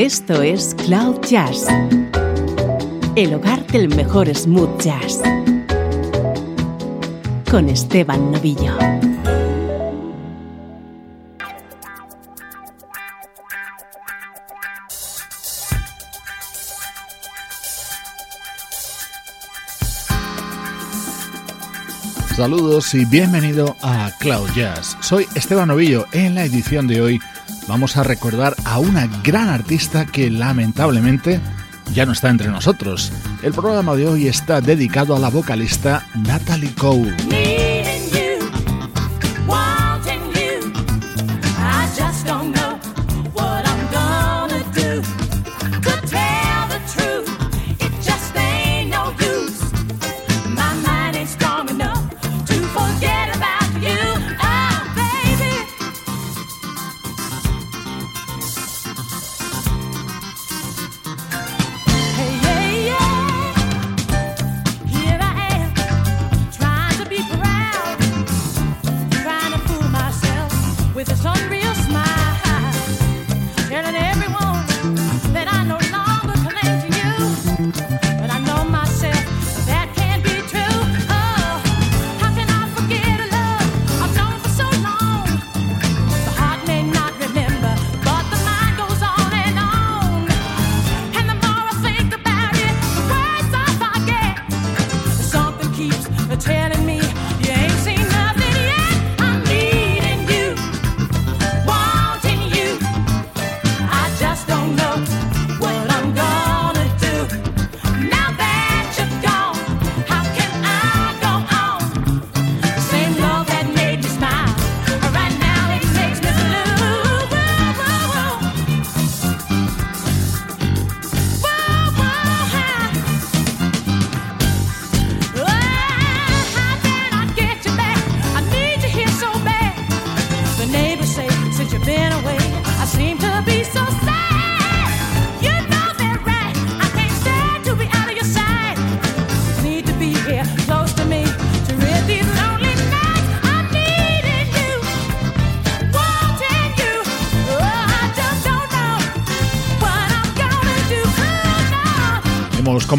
Esto es Cloud Jazz, el hogar del mejor smooth jazz, con Esteban Novillo. Saludos y bienvenido a Cloud Jazz. Soy Esteban Novillo en la edición de hoy vamos a recordar a una gran artista que lamentablemente ya no está entre nosotros. El programa de hoy está dedicado a la vocalista Natalie Cole.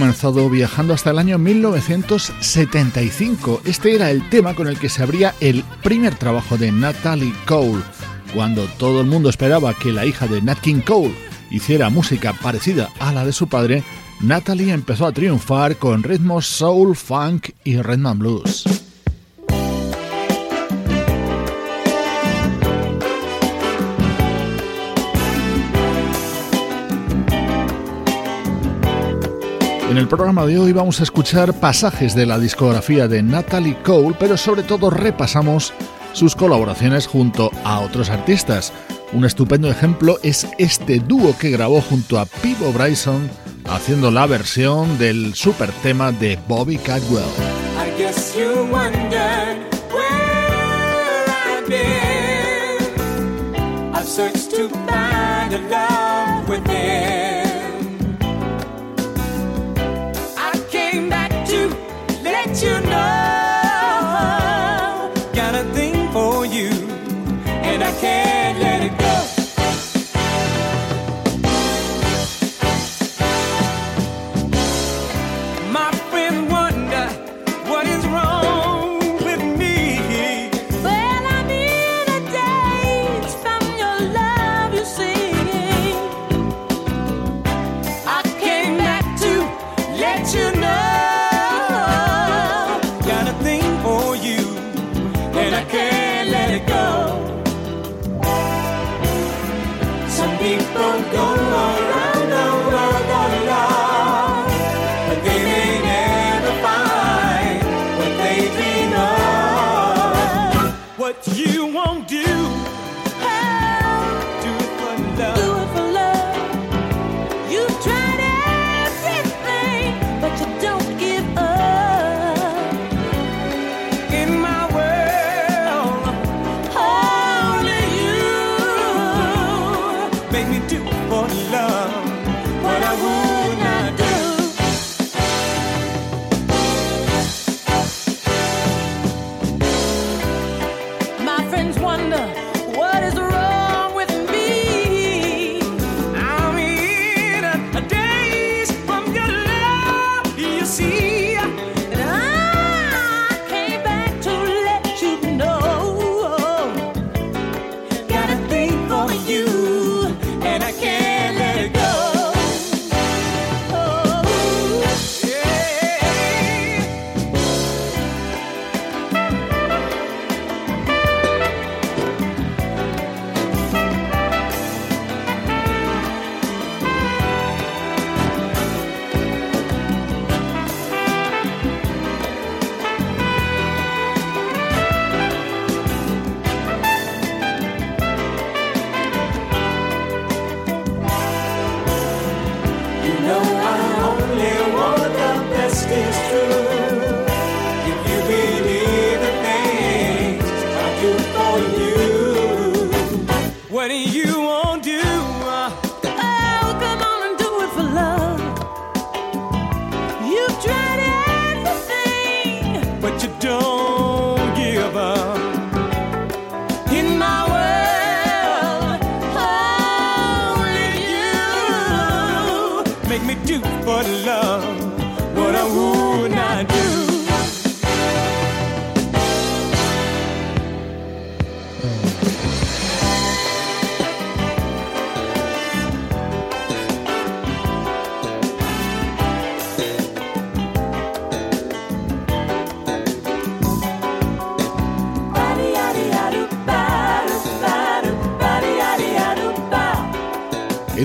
comenzado viajando hasta el año 1975. Este era el tema con el que se abría el primer trabajo de Natalie Cole. Cuando todo el mundo esperaba que la hija de Nat King Cole hiciera música parecida a la de su padre, Natalie empezó a triunfar con ritmos soul, funk y rhythm and blues. En el programa de hoy vamos a escuchar pasajes de la discografía de Natalie Cole, pero sobre todo repasamos sus colaboraciones junto a otros artistas. Un estupendo ejemplo es este dúo que grabó junto a Pivo Bryson haciendo la versión del super tema de Bobby Caldwell.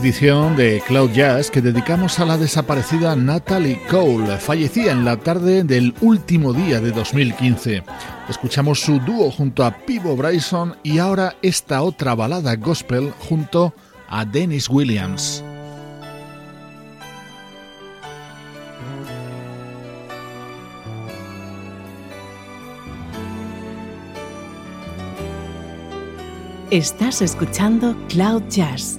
edición de Cloud Jazz que dedicamos a la desaparecida Natalie Cole, Fallecía en la tarde del último día de 2015. Escuchamos su dúo junto a Pivo Bryson y ahora esta otra balada gospel junto a Dennis Williams. Estás escuchando Cloud Jazz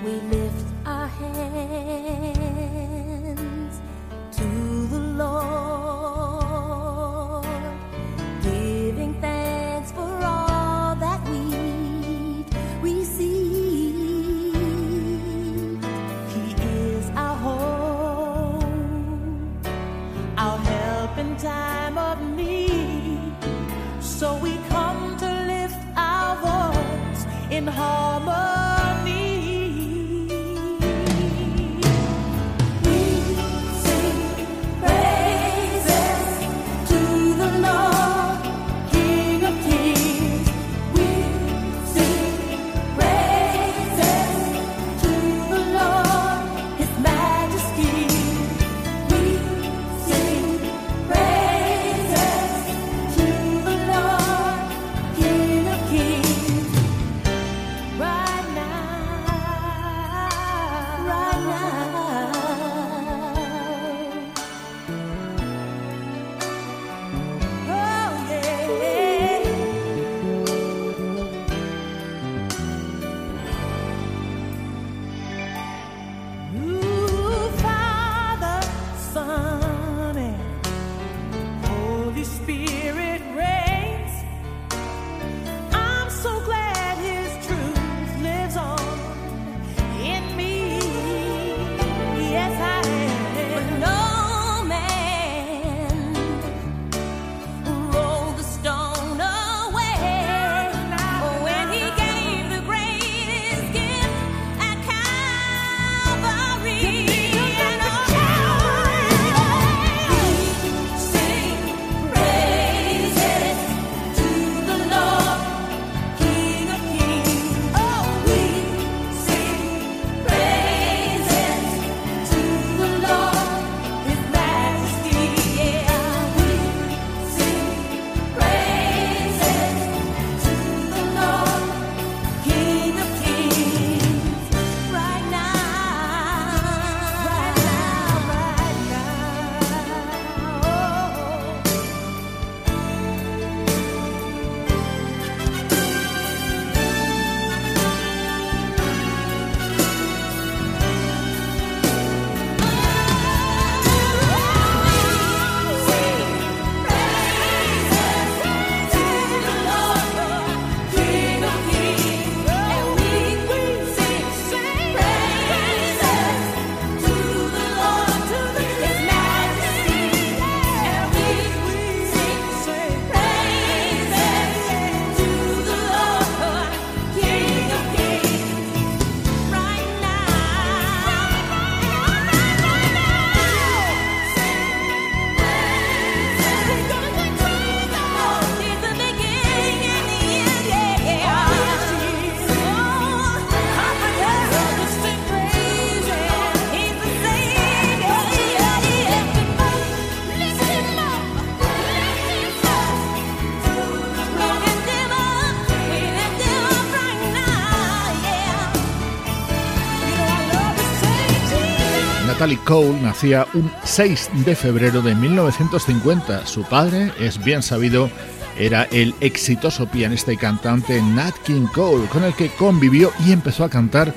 Cole nacía un 6 de febrero de 1950. Su padre, es bien sabido, era el exitoso pianista y cantante Nat King Cole, con el que convivió y empezó a cantar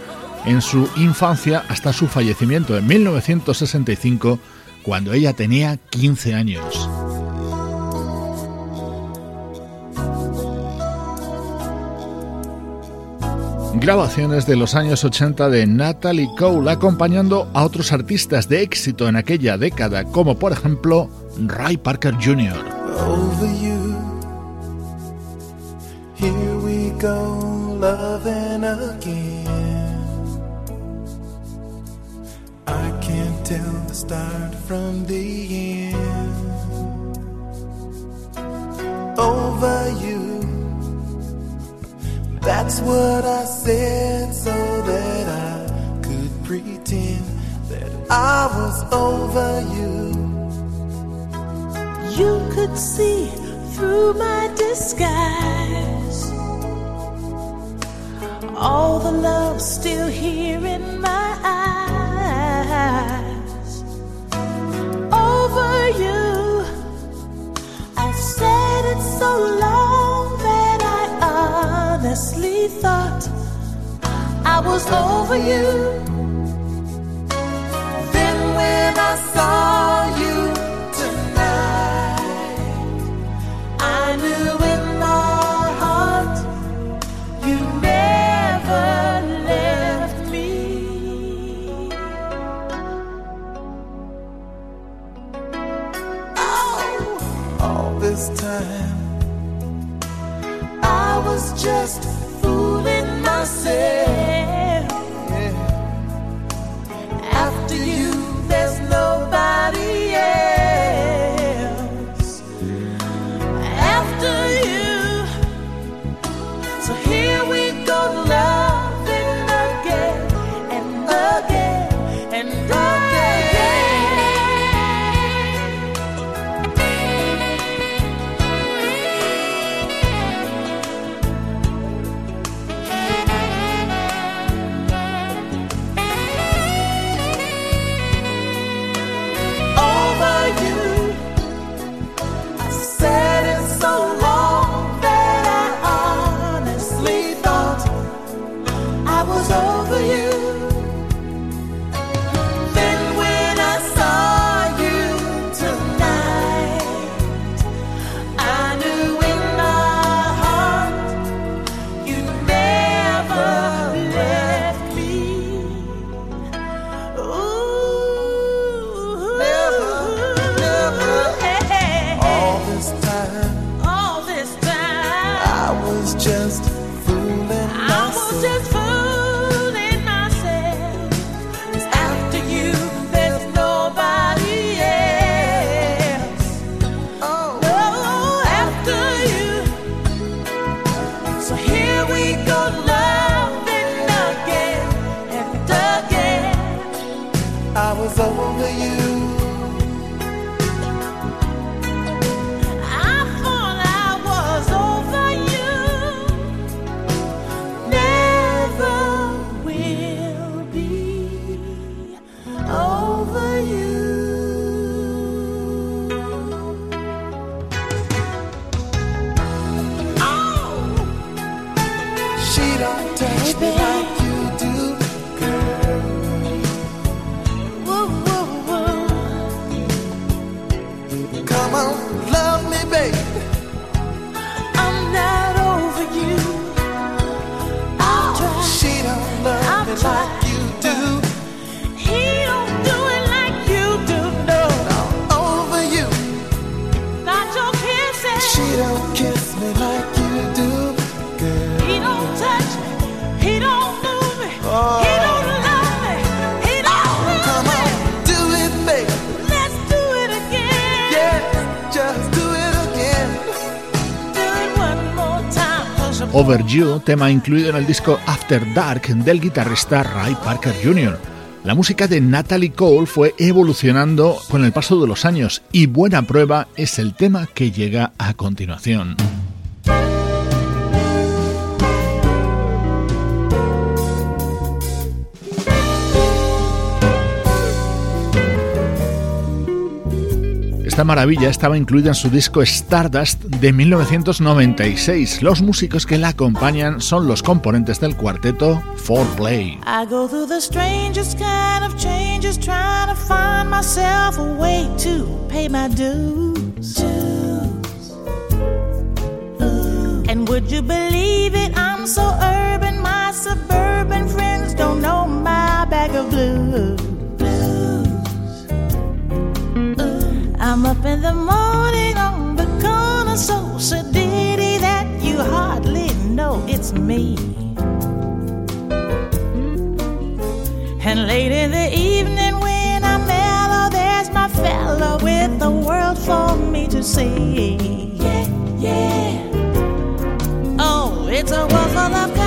en su infancia hasta su fallecimiento en 1965, cuando ella tenía 15 años. Grabaciones de los años 80 de Natalie Cole acompañando a otros artistas de éxito en aquella década, como por ejemplo Ray Parker Jr. Over you. Here we go, again. I can't tell the start from the end. Over you. That's what I said so that I could pretend that I was over you. You could see through my disguise. All the love still here in my eyes. Over you, I said it so long honestly thought I was over you. Then when I saw you. was just fooling myself. tema incluido en el disco After Dark del guitarrista Ray Parker Jr. La música de Natalie Cole fue evolucionando con el paso de los años y buena prueba es el tema que llega a continuación. Esta maravilla estaba incluida en su disco Stardust de 1996. Los músicos que la acompañan son los componentes del cuarteto 4Play. I go through the strangest kind of changes trying to find myself a way to pay my dues. And would you believe it? I'm so urban, my suburban friends don't know my bag of blues. up in the morning on the corner, so sedated that you hardly know it's me. And late in the evening, when I'm mellow, there's my fella with the world for me to see. Yeah, yeah. Oh, it's a world full of.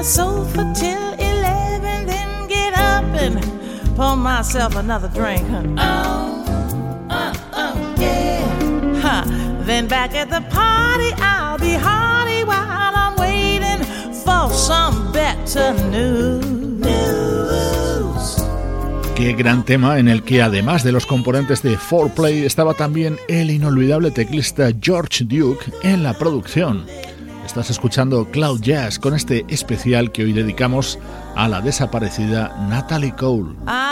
the sofa till 11, then get up and pour myself another drink. Oh, oh, oh, yeah. Huh. Then back at the party, I'll be hearty while I'm waiting for some better news. Qué gran tema en el que además de los componentes de Foreplay estaba también el inolvidable teclista George Duke en la producción. Estás escuchando Cloud Jazz con este especial que hoy dedicamos a la desaparecida Natalie Cole. Ah,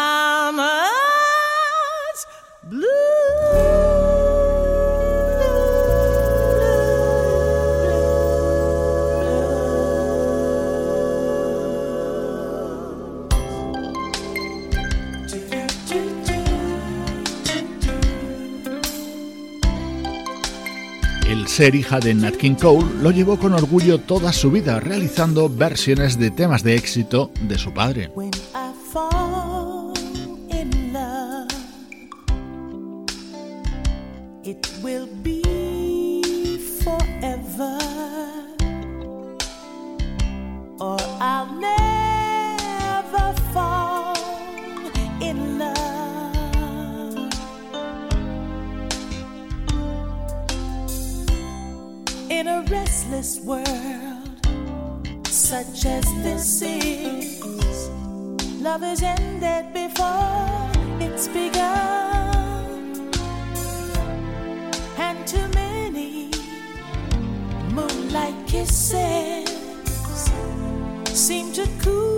ser hija de Nat King Cole lo llevó con orgullo toda su vida, realizando versiones de temas de éxito de su padre. restless world such as this is. Love is ended before it's begun, and too many moonlight kisses seem to cool.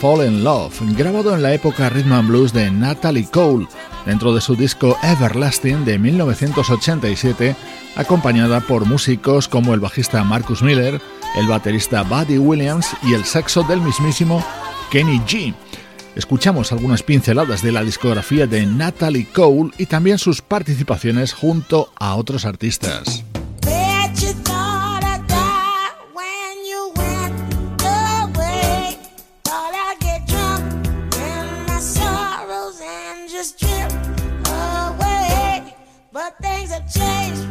Fall in Love, grabado en la época rhythm and blues de Natalie Cole, dentro de su disco Everlasting de 1987, acompañada por músicos como el bajista Marcus Miller, el baterista Buddy Williams y el saxo del mismísimo Kenny G. Escuchamos algunas pinceladas de la discografía de Natalie Cole y también sus participaciones junto a otros artistas. change.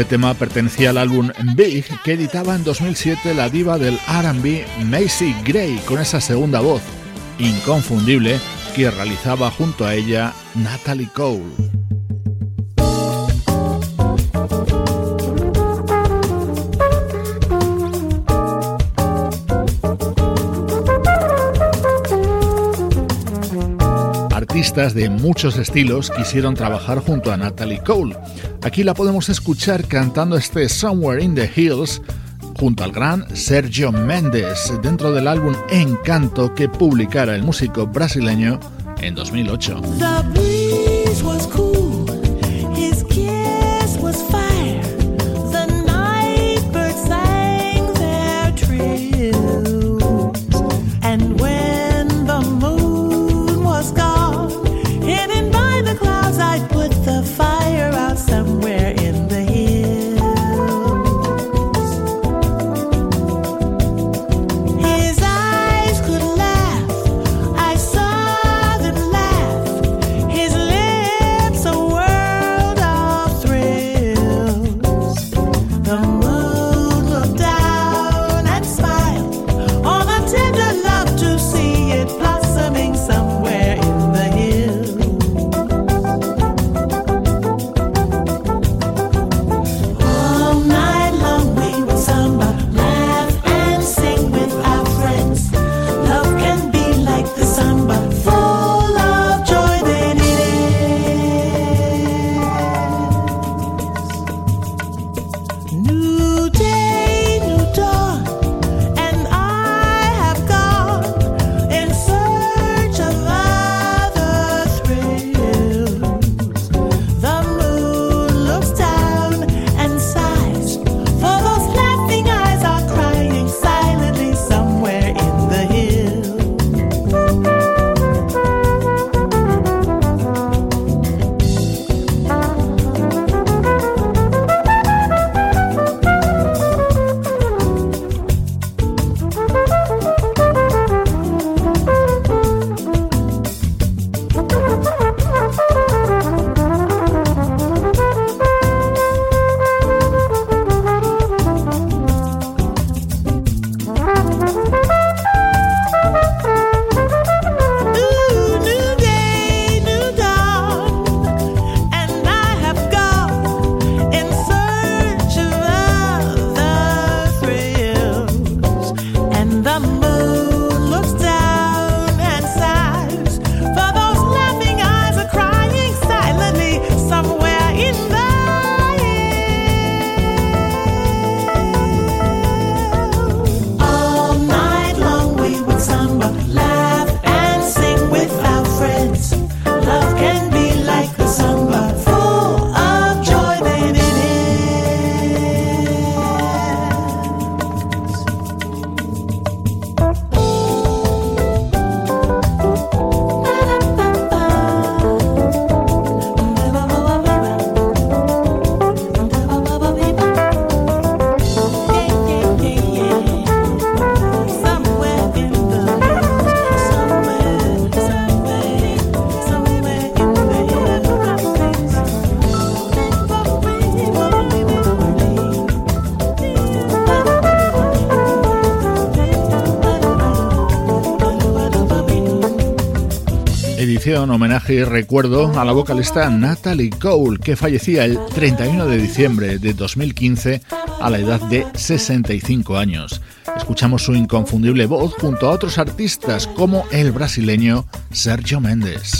Este tema pertenecía al álbum Big que editaba en 2007 la diva del RB Macy Gray con esa segunda voz inconfundible que realizaba junto a ella Natalie Cole. artistas de muchos estilos quisieron trabajar junto a Natalie Cole. Aquí la podemos escuchar cantando este Somewhere in the Hills junto al gran Sergio Méndez dentro del álbum Encanto que publicara el músico brasileño en 2008. homenaje y recuerdo a la vocalista Natalie Cole, que fallecía el 31 de diciembre de 2015 a la edad de 65 años. Escuchamos su inconfundible voz junto a otros artistas como el brasileño Sergio Méndez.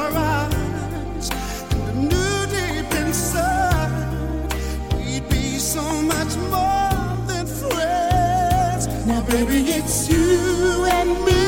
Baby, it's you and me.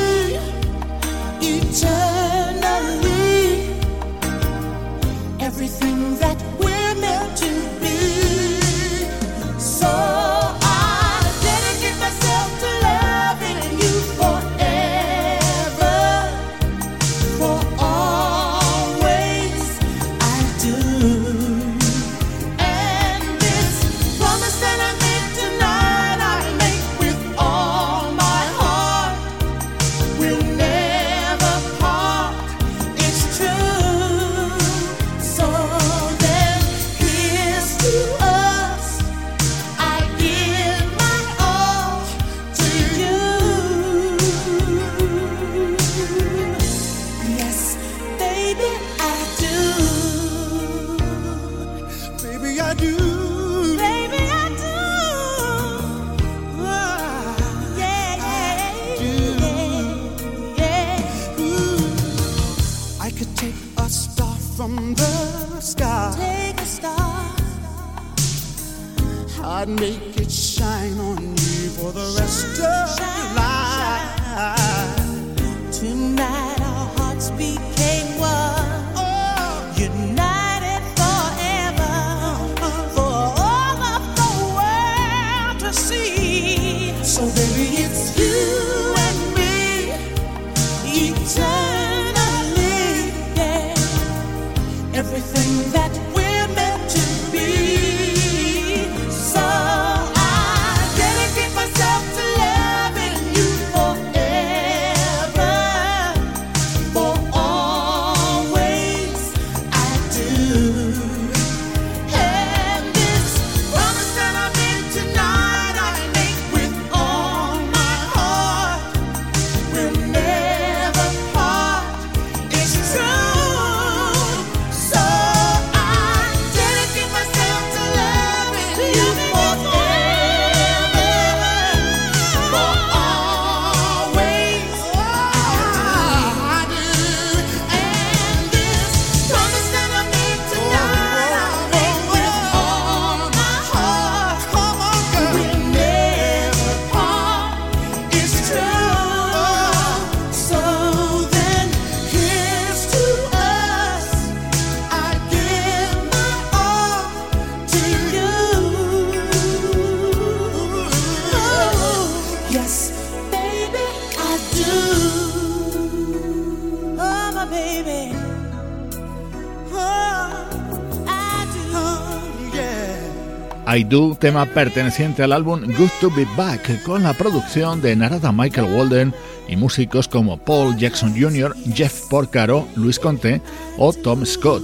I Do, tema perteneciente al álbum Good to Be Back, con la producción de Narada Michael Walden y músicos como Paul Jackson Jr., Jeff Porcaro, Luis Conte o Tom Scott.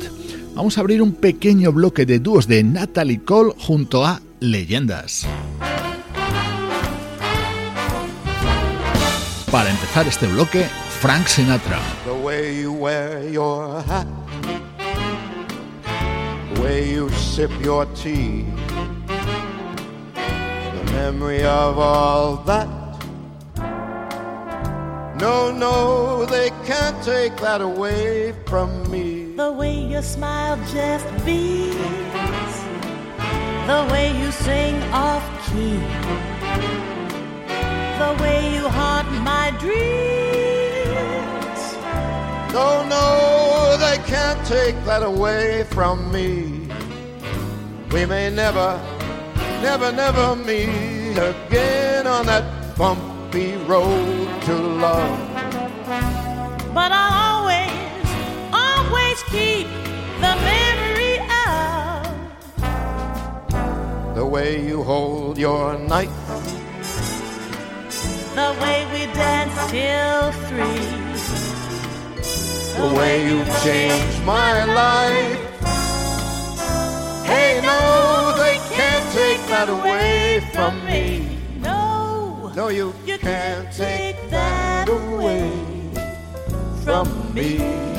Vamos a abrir un pequeño bloque de dúos de Natalie Cole junto a Leyendas. Para empezar este bloque, Frank Sinatra. The way you wear your hat. way you sip your tea memory of all that. No, no, they can't take that away from me. The way your smile just beats. the way you sing off key, the way you haunt my dreams. No, no, they can't take that away from me. We may never never, never meet again on that bumpy road to love. But I'll always, always keep the memory of the way you hold your knife, the way we danced till three. The, the way you changed my life. Hey, no, that away from me. No, no, you, you can't take that away from me.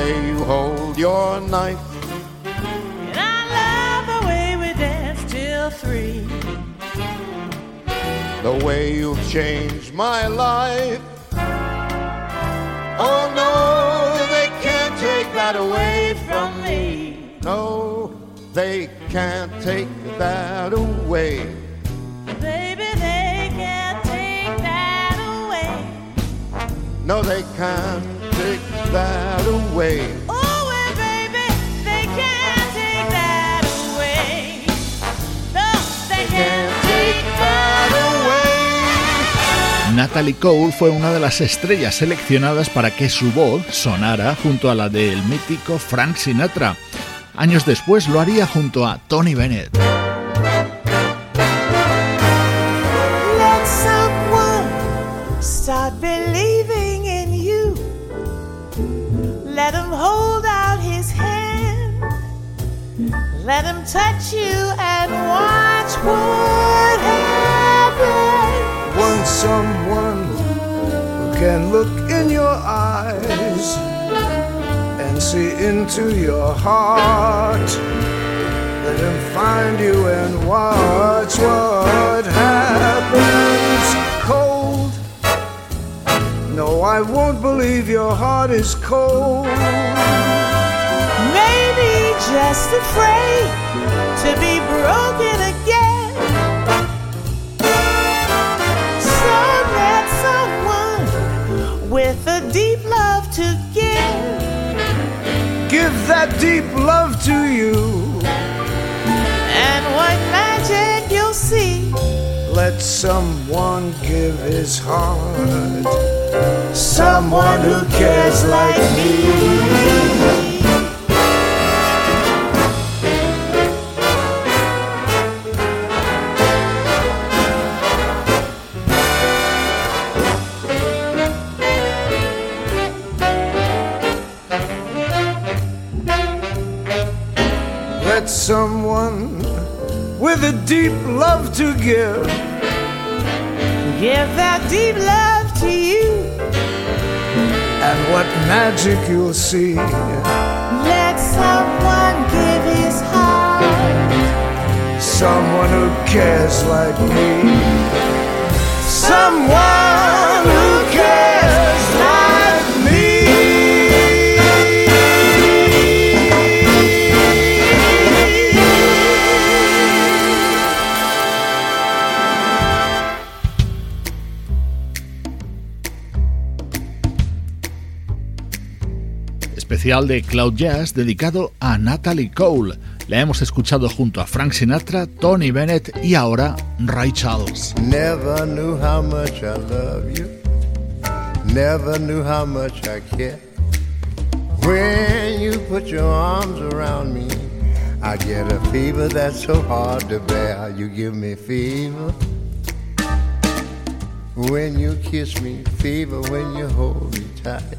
way you hold your knife. And I love the way we dance till three. The way you've changed my life. Oh no, they can't take that away from me. No, they can't take that away. No, they can't take away. Natalie Cole fue una de las estrellas seleccionadas para que su voz sonara junto a la del mítico Frank Sinatra. Años después lo haría junto a Tony Bennett. Let him touch you and watch what happens. When someone can look in your eyes and see into your heart, let him find you and watch what happens. Cold. No, I won't believe your heart is cold just afraid to be broken again. So let someone with a deep love to give. Give that deep love to you. And what magic you'll see. Let someone give his heart. Someone who cares like me. that someone with a deep love to give. Give that deep love to you. And what magic you'll see. Let someone give his heart. Someone who cares like me. Someone. especial de Cloud Jazz dedicado a Natalie Cole. La hemos escuchado junto a Frank Sinatra, Tony Bennett y ahora Ray Charles. Never knew how much I love you. Never knew how much I care. When you put your arms around me, I get a fever that's so hard to bear. You give me fever. When you kiss me, fever when you hold me tight.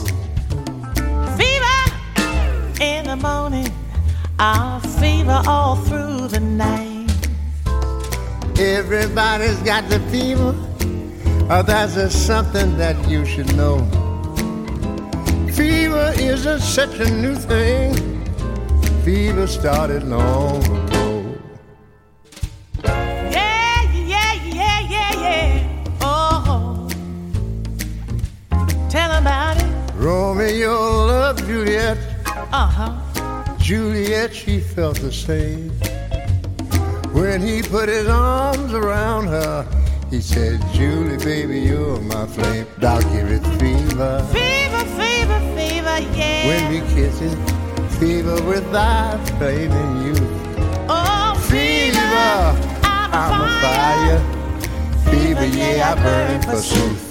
in the morning, I'll fever all through the night. Everybody's got the fever. Oh, that's just something that you should know. Fever isn't such a new thing. Fever started long ago. Yeah, yeah, yeah, yeah, yeah. Oh, tell about it. Romeo loved Juliet uh huh. Juliet, she felt the same. When he put his arms around her, he said, Julie, baby, you're my flame. I'll give it fever. Fever, fever, fever, yeah. When we kiss it, fever with thy flame in you. Oh, fever, fever I'm, I'm a fire. fire. Fever, fever, yeah, I burn for you."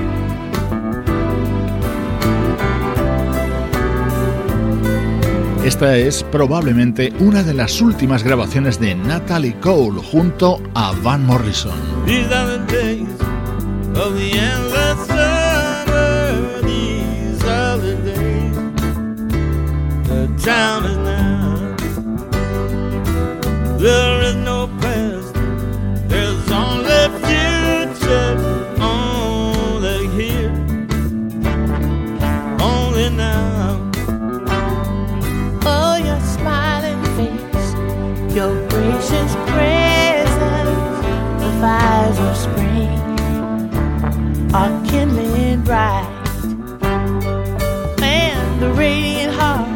Esta es probablemente una de las últimas grabaciones de Natalie Cole junto a Van Morrison. bright and the radiant heart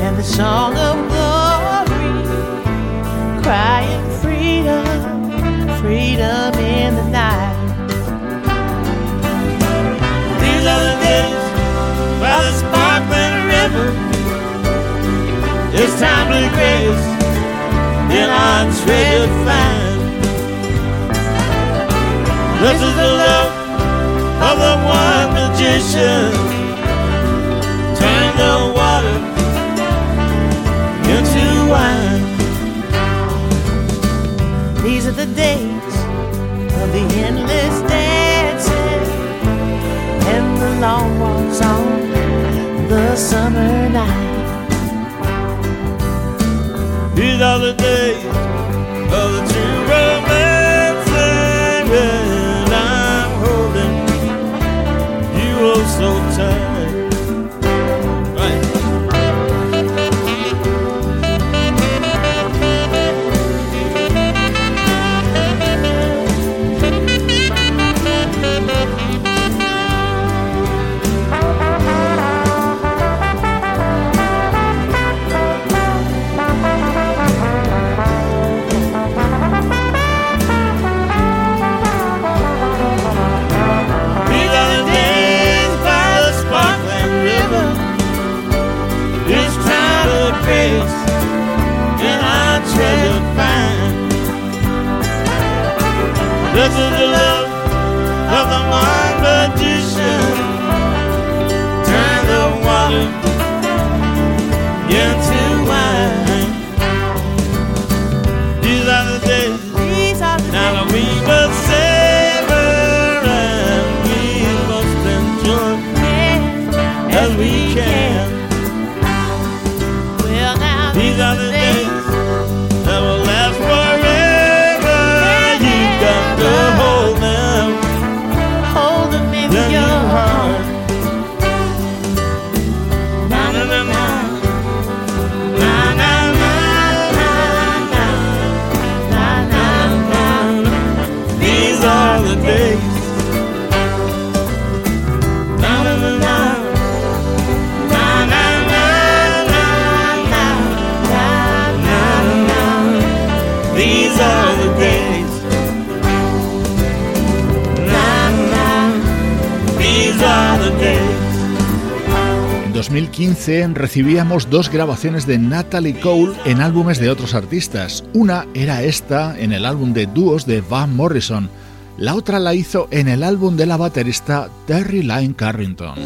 and the song of glory crying freedom freedom in the night these are the days by the sparkling river it's time to grace in our treasure find this is the love of the wine magician turned the water into wine. These are the days of the endless dancing and the long walks on the summer night. These are the days. En 2015 recibíamos dos grabaciones de Natalie Cole en álbumes de otros artistas. Una era esta en el álbum de dúos de Van Morrison. La otra la hizo en el álbum de la baterista Terry Lyne Carrington.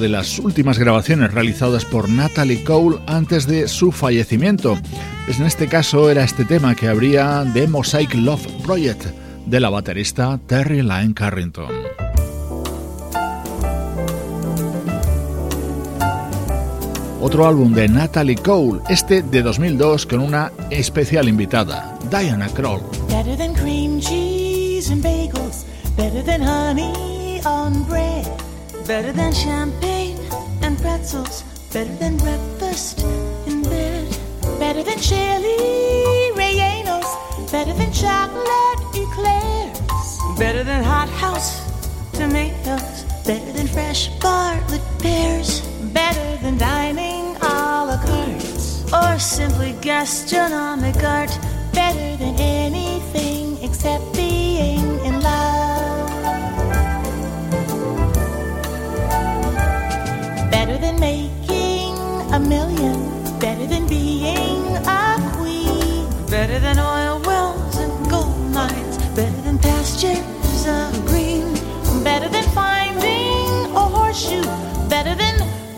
de las últimas grabaciones realizadas por Natalie Cole antes de su fallecimiento. Pues en este caso era este tema que habría de Mosaic Love Project de la baterista Terry Lyne Carrington. Otro álbum de Natalie Cole, este de 2002 con una especial invitada, Diana Kroll. Better than champagne and pretzels. Better than breakfast in bed. Better than chili rellenos. Better than chocolate eclairs. Better than hot house tomatoes. Better than fresh Bartlett pears. Better than dining a la carte. Or simply gastronomic art. Better than anything except being in love. Better than oil wells and gold mines, better than pastures of green, better than finding a horseshoe, better than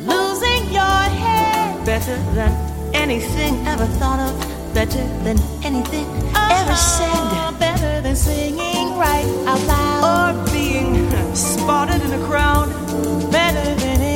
losing your head, better than anything ever thought of, better than anything ever uh-huh. said, better than singing right out loud or being spotted in a crowd, better than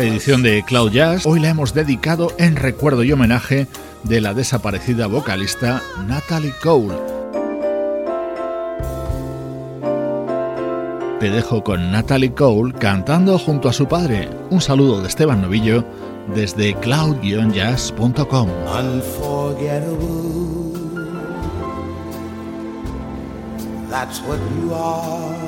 esta edición de Cloud Jazz. Hoy la hemos dedicado en recuerdo y homenaje de la desaparecida vocalista Natalie Cole. Te dejo con Natalie Cole cantando junto a su padre. Un saludo de Esteban Novillo desde cloud-jazz.com. That's what you are.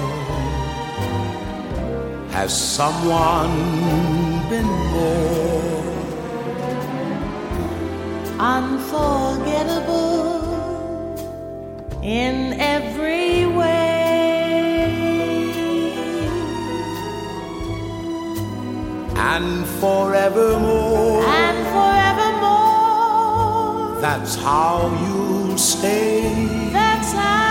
Has someone been more unforgettable in every way and forevermore? And forevermore. That's how you'll stay. That's how.